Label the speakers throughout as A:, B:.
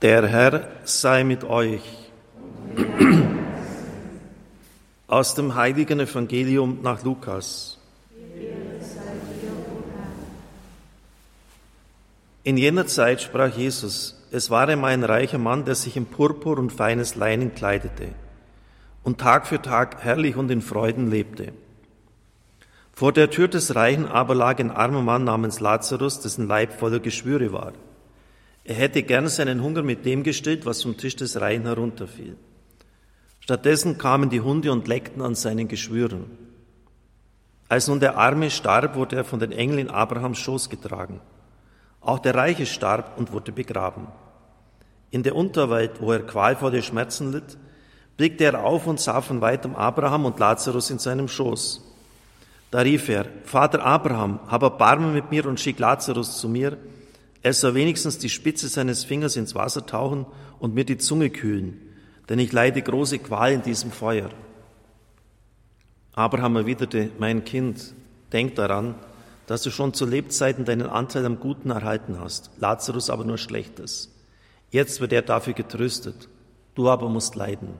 A: Der Herr sei mit euch. Aus dem heiligen Evangelium nach Lukas. In jener Zeit sprach Jesus, es war einmal ein reicher Mann, der sich in Purpur und feines Leinen kleidete und Tag für Tag herrlich und in Freuden lebte. Vor der Tür des Reichen aber lag ein armer Mann namens Lazarus, dessen Leib voller Geschwüre war. Er hätte gern seinen Hunger mit dem gestillt, was vom Tisch des Reichen herunterfiel. Stattdessen kamen die Hunde und leckten an seinen Geschwüren. Als nun der Arme starb, wurde er von den Engeln in Abrahams Schoß getragen. Auch der Reiche starb und wurde begraben. In der Unterwelt, wo er qualvolle Schmerzen litt, blickte er auf und sah von weitem Abraham und Lazarus in seinem Schoß. Da rief er, Vater Abraham, hab Erbarmen mit mir und schick Lazarus zu mir, er soll wenigstens die Spitze seines Fingers ins Wasser tauchen und mir die Zunge kühlen, denn ich leide große Qual in diesem Feuer. Abraham erwiderte, mein Kind, denk daran, dass du schon zu Lebzeiten deinen Anteil am Guten erhalten hast, Lazarus aber nur Schlechtes. Jetzt wird er dafür getröstet, du aber musst leiden.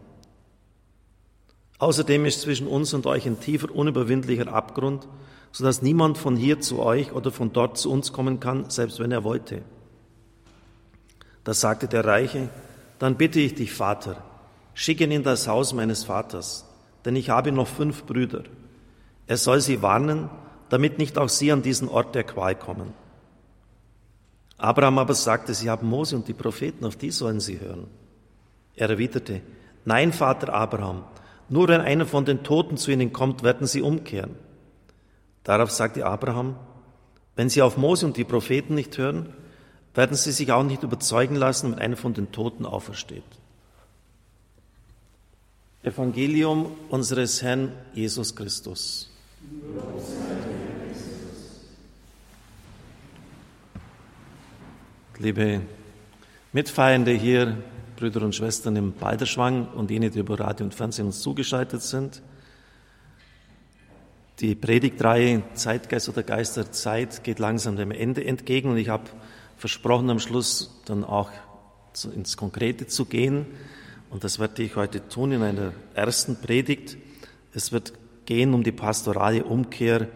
A: Außerdem ist zwischen uns und euch ein tiefer, unüberwindlicher Abgrund, so dass niemand von hier zu euch oder von dort zu uns kommen kann, selbst wenn er wollte. Da sagte der Reiche, dann bitte ich dich, Vater, schick ihn in das Haus meines Vaters, denn ich habe noch fünf Brüder. Er soll sie warnen, damit nicht auch sie an diesen Ort der Qual kommen. Abraham aber sagte, sie haben Mose und die Propheten, auf die sollen sie hören. Er erwiderte, nein, Vater Abraham, nur wenn einer von den Toten zu ihnen kommt, werden sie umkehren. Darauf sagte Abraham, wenn sie auf Mose und die Propheten nicht hören, werden sie sich auch nicht überzeugen lassen, wenn einer von den Toten aufersteht. Evangelium unseres Herrn Jesus Christus. Liebe Mitfeiernde hier Brüder und Schwestern im Balderschwang und jene, die über Radio und Fernsehen uns zugeschaltet sind. Die Predigtreihe Zeitgeist oder Geist der Zeit geht langsam dem Ende entgegen und ich habe versprochen, am Schluss dann auch ins Konkrete zu gehen. Und das werde ich heute tun in einer ersten Predigt. Es wird gehen um die pastorale Umkehr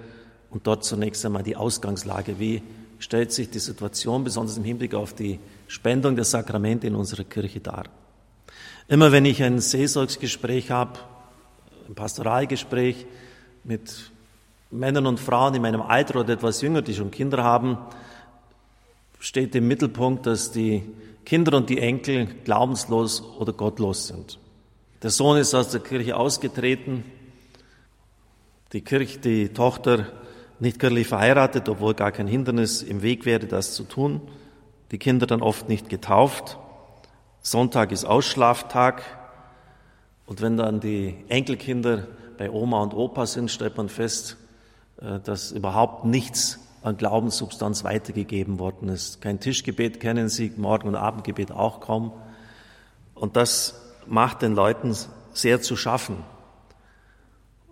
A: und dort zunächst einmal die Ausgangslage. Wie stellt sich die Situation, besonders im Hinblick auf die Spendung der Sakramente in unserer Kirche dar. Immer wenn ich ein Seelsorgsgespräch habe, ein Pastoralgespräch mit Männern und Frauen in meinem Alter oder etwas jünger, die schon Kinder haben, steht im Mittelpunkt, dass die Kinder und die Enkel glaubenslos oder gottlos sind. Der Sohn ist aus der Kirche ausgetreten, die Kirche, die Tochter nicht kirchlich verheiratet, obwohl gar kein Hindernis im Weg wäre, das zu tun die Kinder dann oft nicht getauft. Sonntag ist Ausschlaftag. Und wenn dann die Enkelkinder bei Oma und Opa sind, stellt man fest, dass überhaupt nichts an Glaubenssubstanz weitergegeben worden ist. Kein Tischgebet kennen sie, Morgen- und Abendgebet auch kaum. Und das macht den Leuten sehr zu schaffen.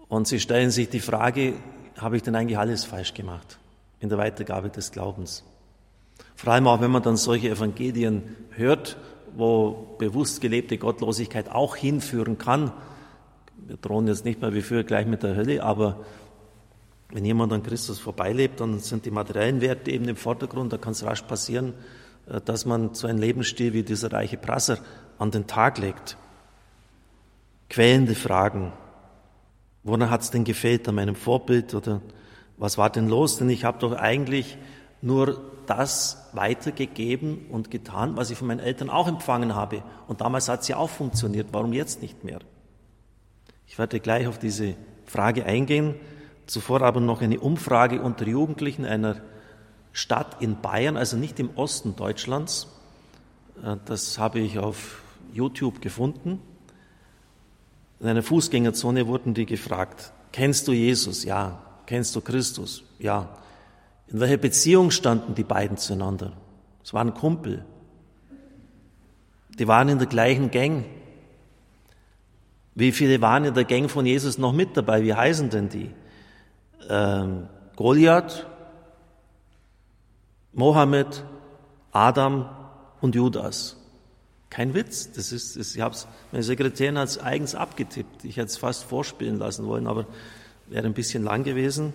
A: Und sie stellen sich die Frage, habe ich denn eigentlich alles falsch gemacht in der Weitergabe des Glaubens? Vor allem auch, wenn man dann solche Evangelien hört, wo bewusst gelebte Gottlosigkeit auch hinführen kann. Wir drohen jetzt nicht mehr wie früher gleich mit der Hölle, aber wenn jemand an Christus vorbeilebt, dann sind die materiellen Werte eben im Vordergrund. Da kann es rasch passieren, äh, dass man so einen Lebensstil wie dieser reiche Prasser an den Tag legt. Quälende Fragen. Woran hat es denn gefehlt an meinem Vorbild oder was war denn los? Denn ich habe doch eigentlich nur das weitergegeben und getan, was ich von meinen Eltern auch empfangen habe. Und damals hat es ja auch funktioniert. Warum jetzt nicht mehr? Ich werde gleich auf diese Frage eingehen. Zuvor aber noch eine Umfrage unter Jugendlichen einer Stadt in Bayern, also nicht im Osten Deutschlands. Äh, das habe ich auf YouTube gefunden. In einer Fußgängerzone wurden die gefragt, kennst du Jesus? Ja. Kennst du Christus? Ja. In welcher Beziehung standen die beiden zueinander? Es waren Kumpel. Die waren in der gleichen Gang. Wie viele waren in der Gang von Jesus noch mit dabei? Wie heißen denn die? Ähm, Goliath, Mohammed, Adam und Judas. Kein Witz. Das ist, das, ich habe es, meine Sekretärin hat es eigens abgetippt. Ich hätte es fast vorspielen lassen wollen, aber wäre ein bisschen lang gewesen.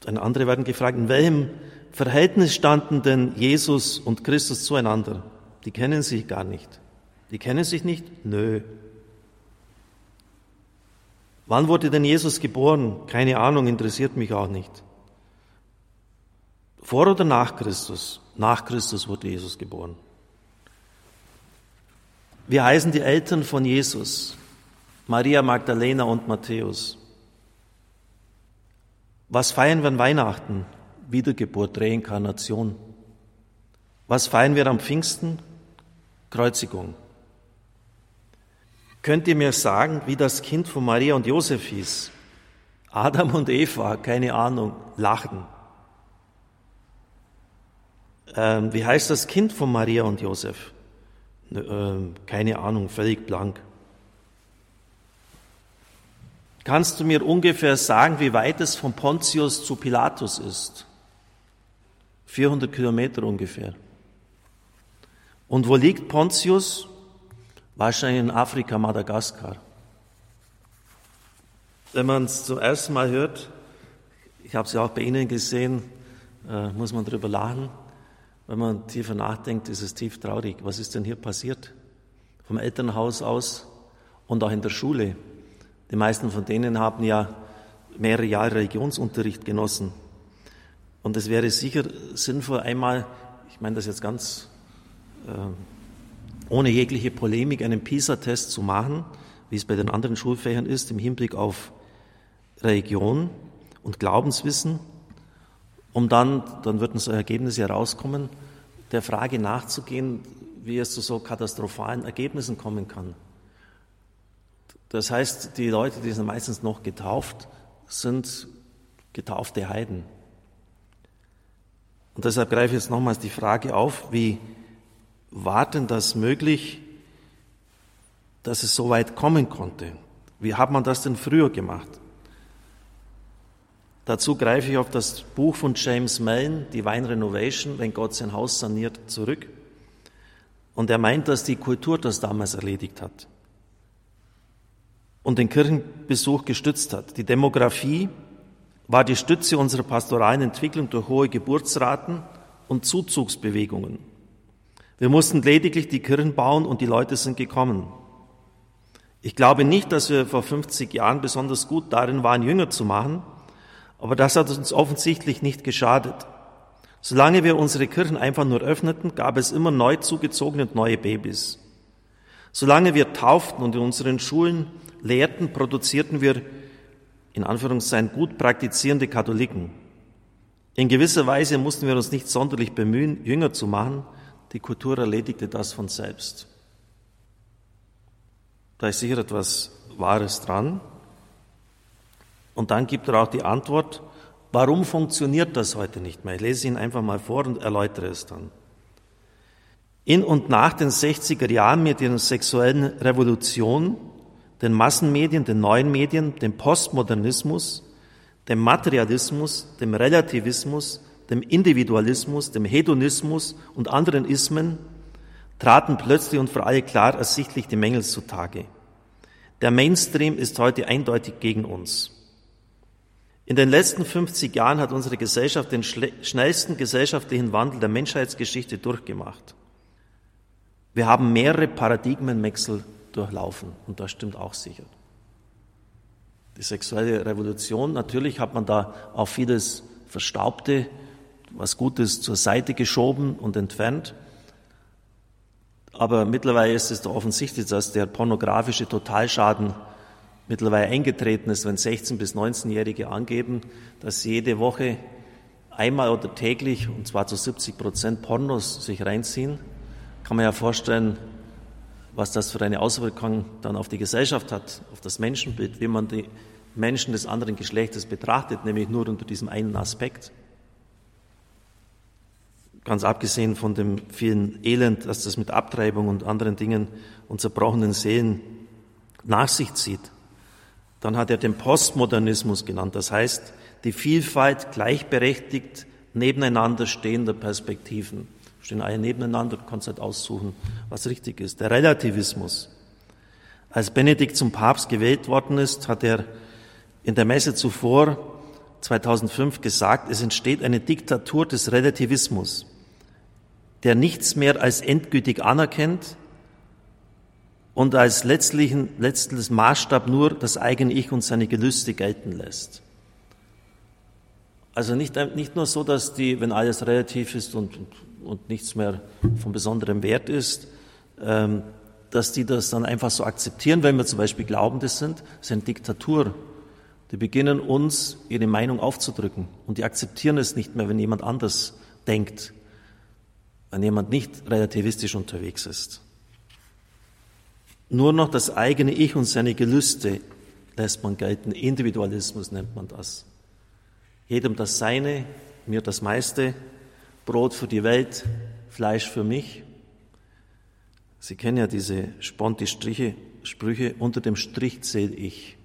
A: Dann andere werden gefragt, in welchem Verhältnis standen denn Jesus und Christus zueinander? Die kennen sich gar nicht. Die kennen sich nicht? Nö. Wann wurde denn Jesus geboren? Keine Ahnung, interessiert mich auch nicht. Vor oder nach Christus? Nach Christus wurde Jesus geboren. Wir heißen die Eltern von Jesus, Maria Magdalena und Matthäus. Was feiern wir an Weihnachten? Wiedergeburt, Reinkarnation. Was feiern wir am Pfingsten? Kreuzigung. Könnt ihr mir sagen, wie das Kind von Maria und Josef hieß? Adam und Eva, keine Ahnung, lachen. Ähm, wie heißt das Kind von Maria und Josef? äh, keine Ahnung, völlig blank. Kannst du mir ungefähr sagen, wie weit es von Pontius zu Pilatus ist? 400 Kilometer ungefähr. Und wo liegt Pontius? Wahrscheinlich in Afrika, Madagaskar. Wenn man es zum ersten Mal hört, ich habe es ja auch bei Ihnen gesehen, äh, muss man darüber lachen. Wenn man tiefer nachdenkt, ist es tief traurig. Was ist denn hier passiert? Vom Elternhaus aus und auch in der Schule. Die meisten von denen haben ja mehrere Jahre Religionsunterricht genossen. Und es wäre sicher sinnvoll, einmal, ich meine das jetzt ganz äh, ohne jegliche Polemik, einen PISA-Test zu machen, wie es bei den anderen Schulfächern ist, im Hinblick auf Religion und Glaubenswissen um dann, dann würden so Ergebnisse herauskommen, der Frage nachzugehen, wie es zu so katastrophalen Ergebnissen kommen kann. Das heißt, die Leute, die sind meistens noch getauft, sind getaufte Heiden. Und deshalb greife ich jetzt nochmals die Frage auf, wie war denn das möglich, dass es so weit kommen konnte? Wie hat man das denn früher gemacht? Dazu greife ich auf das Buch von James Mellon, Divine Renovation, wenn Gott sein Haus saniert, zurück. Und er meint, dass die Kultur das damals erledigt hat und den Kirchenbesuch gestützt hat. Die Demografie war die Stütze unserer pastoralen Entwicklung durch hohe Geburtsraten und Zuzugsbewegungen. Wir mussten lediglich die Kirchen bauen und die Leute sind gekommen. Ich glaube nicht, dass wir vor 50 Jahren besonders gut darin waren, Jünger zu machen, aber das hat uns offensichtlich nicht geschadet. Solange wir unsere Kirchen einfach nur öffneten, gab es immer neu zugezogene und neue Babys. Solange wir tauften und in unseren Schulen lehrten, produzierten wir in Anführungszeichen gut praktizierende Katholiken. In gewisser Weise mussten wir uns nicht sonderlich bemühen, Jünger zu machen. Die Kultur erledigte das von selbst. Da ist sicher etwas Wahres dran. Und dann gibt er auch die Antwort, warum funktioniert das heute nicht mehr? Ich lese ihn einfach mal vor und erläutere es dann. In und nach den 60er Jahren mit ihrer sexuellen Revolution, den Massenmedien, den neuen Medien, dem Postmodernismus, dem Materialismus, dem Relativismus, dem Individualismus, dem Hedonismus und anderen Ismen traten plötzlich und für alle klar ersichtlich die Mängel zutage. Der Mainstream ist heute eindeutig gegen uns. In den letzten 50 Jahren hat unsere Gesellschaft den schnellsten gesellschaftlichen Wandel der Menschheitsgeschichte durchgemacht. Wir haben mehrere Paradigmenwechsel durchlaufen und das stimmt auch sicher. Die sexuelle Revolution, natürlich hat man da auch vieles Verstaubte, was Gutes zur Seite geschoben und entfernt. Aber mittlerweile ist es doch offensichtlich, dass der pornografische Totalschaden mittlerweile eingetreten ist, wenn 16- bis 19-Jährige angeben, dass sie jede Woche einmal oder täglich, und zwar zu 70 Prozent Pornos sich reinziehen, kann man ja vorstellen, was das für eine Auswirkung dann auf die Gesellschaft hat, auf das Menschenbild, wie man die Menschen des anderen Geschlechtes betrachtet, nämlich nur unter diesem einen Aspekt. Ganz abgesehen von dem vielen Elend, das das mit Abtreibung und anderen Dingen und zerbrochenen Seelen nach sich zieht. Dann hat er den Postmodernismus genannt, das heißt die Vielfalt gleichberechtigt nebeneinander stehender Perspektiven. stehen alle nebeneinander, du kannst halt aussuchen, was richtig ist. Der Relativismus. Als Benedikt zum Papst gewählt worden ist, hat er in der Messe zuvor 2005 gesagt, es entsteht eine Diktatur des Relativismus, der nichts mehr als endgültig anerkennt und als letztlichen, letztliches Maßstab nur das eigene Ich und seine Gelüste gelten lässt. Also nicht, nicht nur so, dass die, wenn alles relativ ist und, und, nichts mehr von besonderem Wert ist, ähm, dass die das dann einfach so akzeptieren, wenn wir zum Beispiel glauben, das sind, das ist eine Diktatur. Die beginnen uns ihre Meinung aufzudrücken und die akzeptieren es nicht mehr, wenn jemand anders denkt, wenn jemand nicht relativistisch unterwegs ist. Nur noch das eigene Ich und seine Gelüste lässt man gelten. Individualismus nennt man das. Jedem das Seine, mir das meiste, Brot für die Welt, Fleisch für mich. Sie kennen ja diese Sponti-Striche, Sprüche, unter dem Strich zähle ich.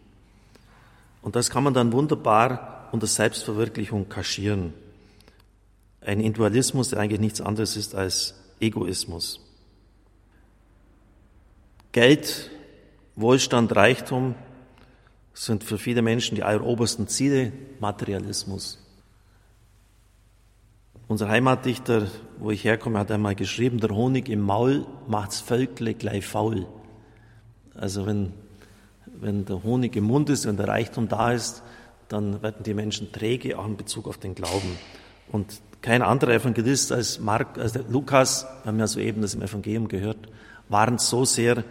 A: Und das kann man dann wunderbar unter Selbstverwirklichung kaschieren. Ein Individualismus, der eigentlich nichts anderes ist als Egoismus. Geld, Wohlstand, Reichtum sind für viele Menschen die allerobersten Ziele, Materialismus. Unser Heimatdichter, wo ich herkomme, hat einmal geschrieben, der Honig im Maul macht's Völkle gleich faul. Also wenn, wenn der Honig im Mund ist, wenn der Reichtum da ist, dann werden die Menschen träge, auch in Bezug auf den Glauben. Und kein anderer Evangelist als, Mark, als Lukas, wir haben ja soeben das im Evangelium gehört, warnt so sehr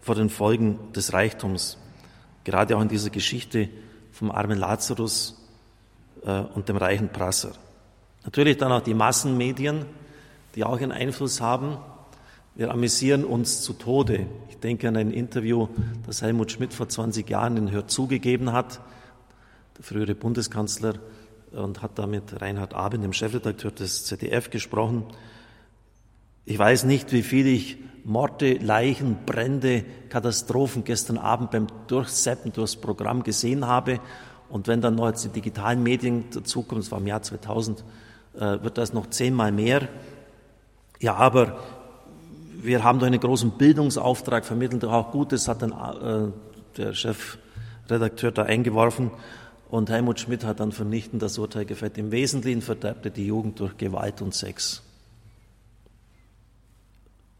A: vor den Folgen des Reichtums. Gerade auch in dieser Geschichte vom armen Lazarus äh, und dem reichen Prasser. Natürlich dann auch die Massenmedien, die auch einen Einfluss haben. Wir amüsieren uns zu Tode. Ich denke an ein Interview, das Helmut Schmidt vor 20 Jahren in Hör zugegeben hat, der frühere Bundeskanzler, und hat da mit Reinhard Abend, dem Chefredakteur des ZDF, gesprochen. Ich weiß nicht, wie viel ich Morde, Leichen, Brände, Katastrophen gestern Abend beim Durchseppen durchs Programm gesehen habe. Und wenn dann noch jetzt die digitalen Medien dazukommen, das war im Jahr 2000, äh, wird das noch zehnmal mehr. Ja, aber wir haben doch einen großen Bildungsauftrag, vermitteln doch auch Gutes, hat dann äh, der Chefredakteur da eingeworfen. Und Helmut Schmidt hat dann vernichtend das Urteil gefällt. Im Wesentlichen verderbte die Jugend durch Gewalt und Sex.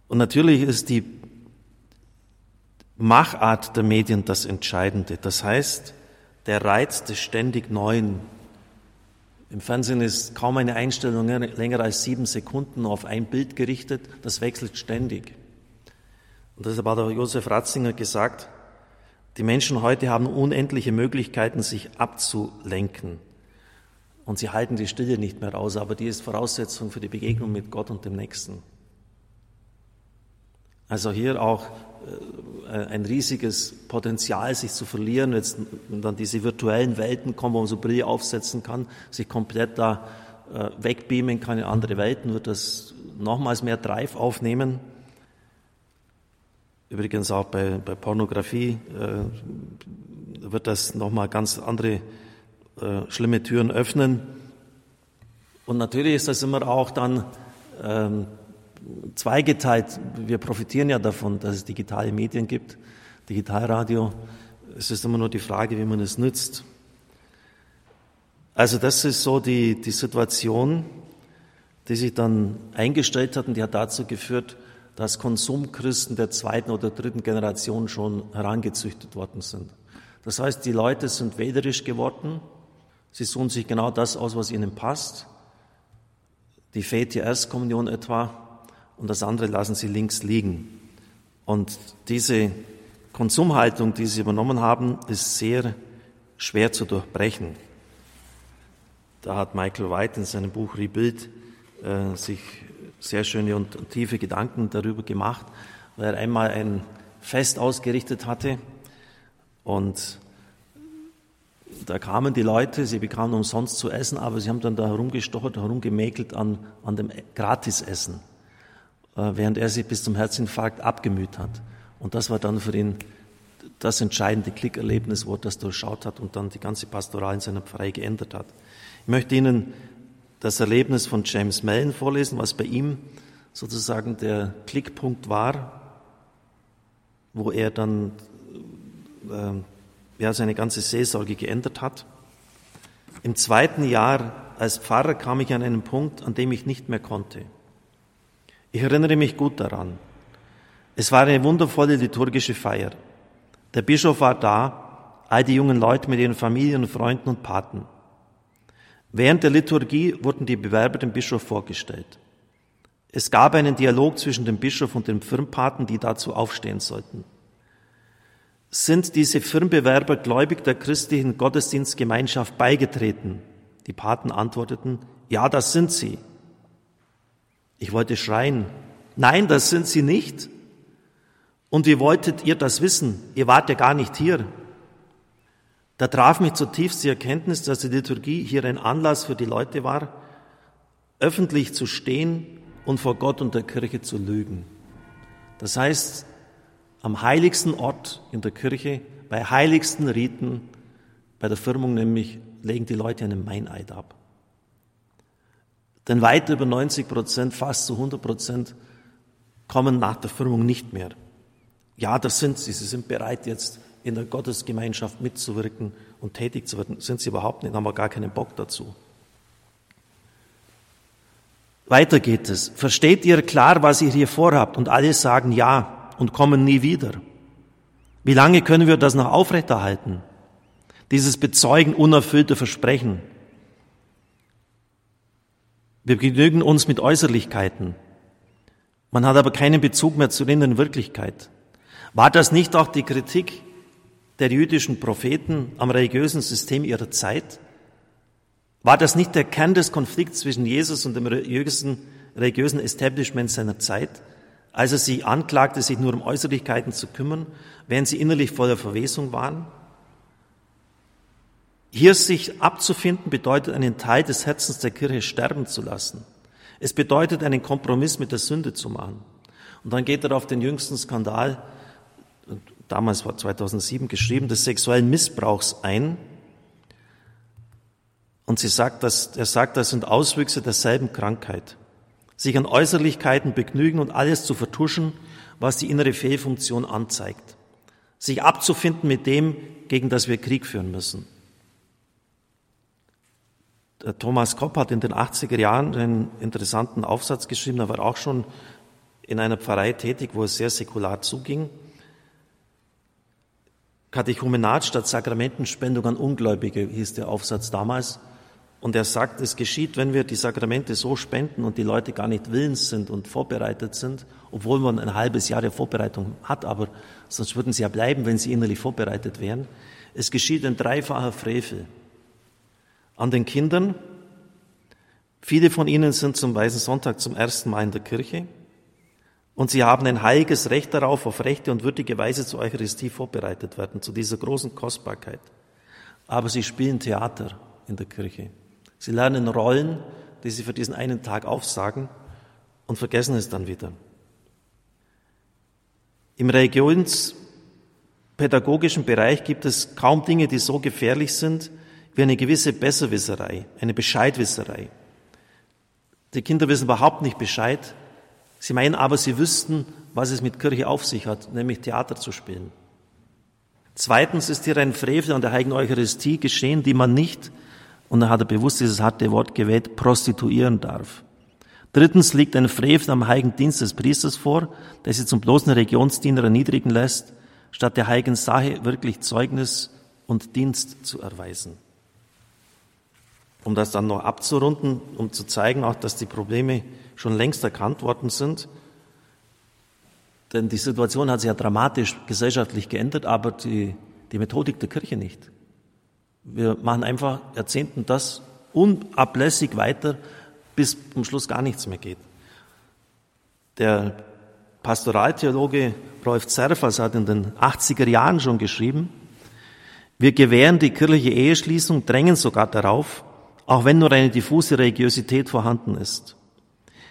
A: Und natürlich ist die Machart der Medien das Entscheidende. Das heißt, der Reiz des ständig Neuen. Im Fernsehen ist kaum eine Einstellung länger als sieben Sekunden auf ein Bild gerichtet. Das wechselt ständig. Und deshalb hat auch Josef Ratzinger gesagt, die Menschen heute haben unendliche Möglichkeiten, sich abzulenken. Und sie halten die Stille nicht mehr aus, aber die ist Voraussetzung für die Begegnung mit Gott und dem Nächsten. Also hier auch äh, ein riesiges Potenzial, sich zu verlieren, jetzt dann diese virtuellen Welten kommen, wo man so Brille aufsetzen kann, sich komplett da äh, wegbeamen kann in andere Welten, wird das nochmals mehr Drive aufnehmen. Übrigens auch bei, bei Pornografie äh, wird das nochmal ganz andere äh, schlimme Türen öffnen. Und natürlich ist das immer auch dann ähm, zweigeteilt. Wir profitieren ja davon, dass es digitale Medien gibt, Digitalradio. Es ist immer nur die Frage, wie man es nützt. Also das ist so die, die Situation, die sich dann eingestellt hat und die hat dazu geführt, dass Konsumchristen der zweiten oder dritten Generation schon herangezüchtet worden sind. Das heißt, die Leute sind wählerisch geworden. Sie suchen sich genau das aus, was ihnen passt. Die Fete Erstkommunion etwa und das andere lassen sie links liegen. Und diese Konsumhaltung, die sie übernommen haben, ist sehr schwer zu durchbrechen. Da hat Michael White in seinem Buch Rebuild äh, sich sehr schöne und, tiefe Gedanken darüber gemacht, weil er einmal ein Fest ausgerichtet hatte und da kamen die Leute, sie bekamen umsonst zu essen, aber sie haben dann da herumgestochert, herumgemäkelt an, an dem Gratisessen. Äh, während er sich bis zum Herzinfarkt abgemüht hat. Und das war dann für ihn das entscheidende Klickerlebnis, wo er das durchschaut hat und dann die ganze Pastoral in seiner Pfarrei geändert hat. Ich möchte Ihnen das Erlebnis von James Mellon vorlesen, was bei ihm sozusagen der Klickpunkt war, wo er dann äh, ja, seine ganze Seelsorge geändert hat. Im zweiten Jahr als Pfarrer kam ich an einen Punkt, an dem ich nicht mehr konnte. Ich erinnere mich gut daran. Es war eine wundervolle liturgische Feier. Der Bischof war da, all die jungen Leute mit ihren Familien, Freunden und Paten. Während der Liturgie wurden die Bewerber dem Bischof vorgestellt. Es gab einen Dialog zwischen dem Bischof und den Firmpaten, die dazu aufstehen sollten. Sind diese Firmbewerber gläubig der christlichen Gottesdienstgemeinschaft beigetreten? Die Paten antworteten, ja, das sind sie. Ich wollte schreien, nein, das sind sie nicht. Und wie wolltet ihr das wissen? Ihr wart ja gar nicht hier. Da traf mich zutiefst die Erkenntnis, dass die Liturgie hier ein Anlass für die Leute war, öffentlich zu stehen und vor Gott und der Kirche zu lügen. Das heißt, am heiligsten Ort in der Kirche, bei heiligsten Riten, bei der Firmung nämlich, legen die Leute einen Meineid ab. Denn weit über 90 Prozent, fast zu 100 Prozent, kommen nach der Firmung nicht mehr. Ja, das sind sie. Sie sind bereit, jetzt in der Gottesgemeinschaft mitzuwirken und tätig zu werden. Sind sie überhaupt nicht, haben wir gar keinen Bock dazu. Weiter geht es. Versteht ihr klar, was ihr hier vorhabt? Und alle sagen ja und kommen nie wieder. Wie lange können wir das noch aufrechterhalten? Dieses Bezeugen unerfüllter Versprechen. Wir genügen uns mit Äußerlichkeiten. Man hat aber keinen Bezug mehr zur inneren Wirklichkeit. War das nicht auch die Kritik der jüdischen Propheten am religiösen System ihrer Zeit? War das nicht der Kern des Konflikts zwischen Jesus und dem religiösen, religiösen Establishment seiner Zeit, als er sie anklagte, sich nur um Äußerlichkeiten zu kümmern, während sie innerlich voller Verwesung waren? Hier sich abzufinden bedeutet, einen Teil des Herzens der Kirche sterben zu lassen. Es bedeutet, einen Kompromiss mit der Sünde zu machen. Und dann geht er auf den jüngsten Skandal, damals war 2007 geschrieben, des sexuellen Missbrauchs ein, und sie sagt, dass, er sagt, das sind Auswüchse derselben Krankheit. Sich an Äußerlichkeiten begnügen und alles zu vertuschen, was die innere Fehlfunktion anzeigt. Sich abzufinden mit dem, gegen das wir Krieg führen müssen. Der Thomas Kopp hat in den 80er Jahren einen interessanten Aufsatz geschrieben. Er war auch schon in einer Pfarrei tätig, wo es sehr säkular zuging. Katechumenat statt Sakramentenspendung an Ungläubige hieß der Aufsatz damals. Und er sagt, es geschieht, wenn wir die Sakramente so spenden und die Leute gar nicht willens sind und vorbereitet sind, obwohl man ein halbes Jahr der Vorbereitung hat, aber sonst würden sie ja bleiben, wenn sie innerlich vorbereitet wären. Es geschieht ein dreifacher Frevel. An den Kindern, viele von ihnen sind zum Weißen Sonntag zum ersten Mal in der Kirche und sie haben ein heiliges Recht darauf, auf rechte und würdige Weise zur Eucharistie vorbereitet werden, zu dieser großen Kostbarkeit. Aber sie spielen Theater in der Kirche. Sie lernen Rollen, die sie für diesen einen Tag aufsagen und vergessen es dann wieder. Im religionspädagogischen Bereich gibt es kaum Dinge, die so gefährlich sind wie eine gewisse Besserwisserei, eine Bescheidwisserei. Die Kinder wissen überhaupt nicht Bescheid. Sie meinen aber, sie wüssten, was es mit Kirche auf sich hat, nämlich Theater zu spielen. Zweitens ist hier ein Frevel an der Heiligen Eucharistie geschehen, die man nicht und dann hat er bewusst dieses harte Wort gewählt, prostituieren darf. Drittens liegt ein Frevel am heiligen Dienst des Priesters vor, der sie zum bloßen Regionsdiener erniedrigen lässt, statt der heiligen Sache wirklich Zeugnis und Dienst zu erweisen. Um das dann noch abzurunden, um zu zeigen auch, dass die Probleme schon längst erkannt worden sind, denn die Situation hat sich ja dramatisch gesellschaftlich geändert, aber die, die Methodik der Kirche nicht. Wir machen einfach Jahrzehnten das unablässig weiter, bis zum Schluss gar nichts mehr geht. Der Pastoraltheologe Rolf Zerfers hat in den 80er Jahren schon geschrieben, wir gewähren die kirchliche Eheschließung, drängen sogar darauf, auch wenn nur eine diffuse Religiosität vorhanden ist.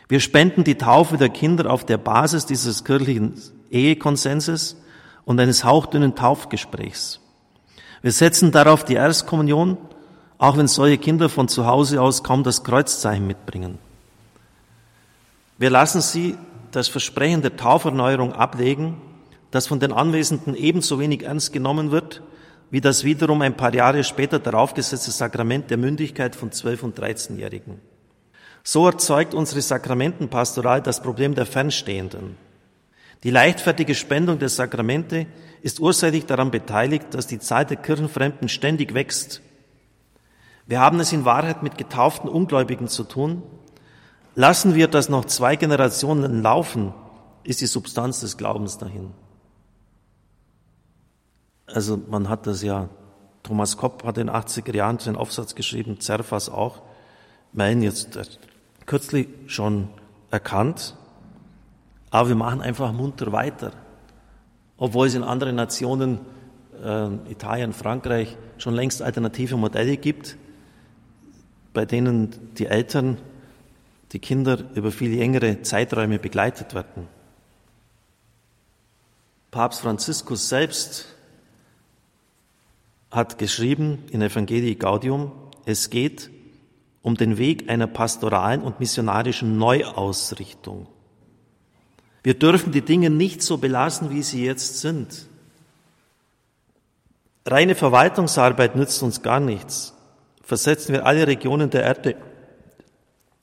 A: Wir spenden die Taufe der Kinder auf der Basis dieses kirchlichen Ehekonsenses und eines hauchdünnen Taufgesprächs. Wir setzen darauf die Erstkommunion, auch wenn solche Kinder von zu Hause aus kaum das Kreuzzeichen mitbringen. Wir lassen Sie das Versprechen der Tauferneuerung ablegen, das von den Anwesenden ebenso wenig ernst genommen wird, wie das wiederum ein paar Jahre später darauf gesetzte Sakrament der Mündigkeit von 12- und 13-Jährigen. So erzeugt unsere Sakramentenpastoral das Problem der Fernstehenden. Die leichtfertige Spendung der Sakramente ist ursächlich daran beteiligt, dass die Zahl der Kirchenfremden ständig wächst. Wir haben es in Wahrheit mit getauften Ungläubigen zu tun. Lassen wir das noch zwei Generationen laufen, ist die Substanz des Glaubens dahin. Also man hat das ja, Thomas Kopp hat in den 80er Jahren seinen Aufsatz geschrieben, Zerfas auch, meinen jetzt äh, kürzlich schon erkannt, aber wir machen einfach munter weiter. Obwohl es in anderen Nationen, äh, Italien, Frankreich, schon längst alternative Modelle gibt, bei denen die Eltern, die Kinder über viel längere Zeiträume begleitet werden. Papst Franziskus selbst hat geschrieben in Evangelii Gaudium, es geht um den Weg einer pastoralen und missionarischen Neuausrichtung. Wir dürfen die Dinge nicht so belassen, wie sie jetzt sind. Reine Verwaltungsarbeit nützt uns gar nichts. Versetzen wir alle Regionen der Erde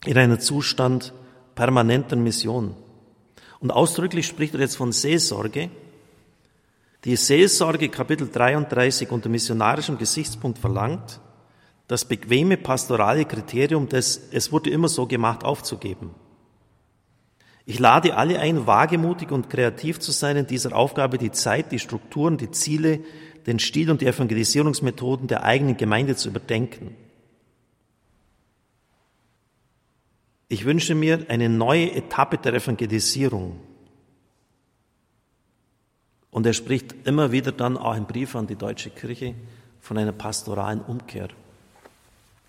A: in einen Zustand permanenter Mission. Und ausdrücklich spricht er jetzt von Seelsorge. Die Seelsorge Kapitel 33 unter missionarischem Gesichtspunkt verlangt, das bequeme pastorale Kriterium des Es wurde immer so gemacht aufzugeben. Ich lade alle ein, wagemutig und kreativ zu sein in dieser Aufgabe, die Zeit, die Strukturen, die Ziele, den Stil und die Evangelisierungsmethoden der eigenen Gemeinde zu überdenken. Ich wünsche mir eine neue Etappe der Evangelisierung. Und er spricht immer wieder dann auch im Brief an die deutsche Kirche von einer pastoralen Umkehr.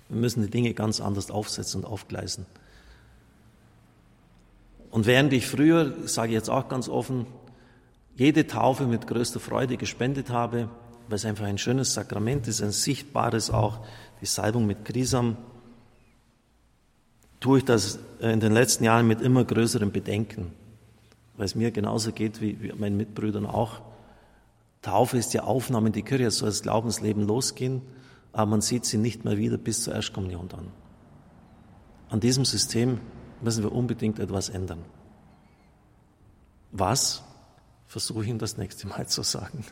A: Wir müssen die Dinge ganz anders aufsetzen und aufgleisen. Und während ich früher, sage ich jetzt auch ganz offen, jede Taufe mit größter Freude gespendet habe, weil es einfach ein schönes Sakrament ist, ein sichtbares auch, die Salbung mit Krisam, tue ich das in den letzten Jahren mit immer größerem Bedenken, weil es mir genauso geht wie, meinen Mitbrüdern auch. Taufe ist ja Aufnahme in die Kirche, soll das Glaubensleben losgehen, aber man sieht sie nicht mehr wieder bis zur Erstkommunion dann. An diesem System müssen wir unbedingt etwas ändern. Was? Versuche ich Ihnen das nächste Mal zu sagen.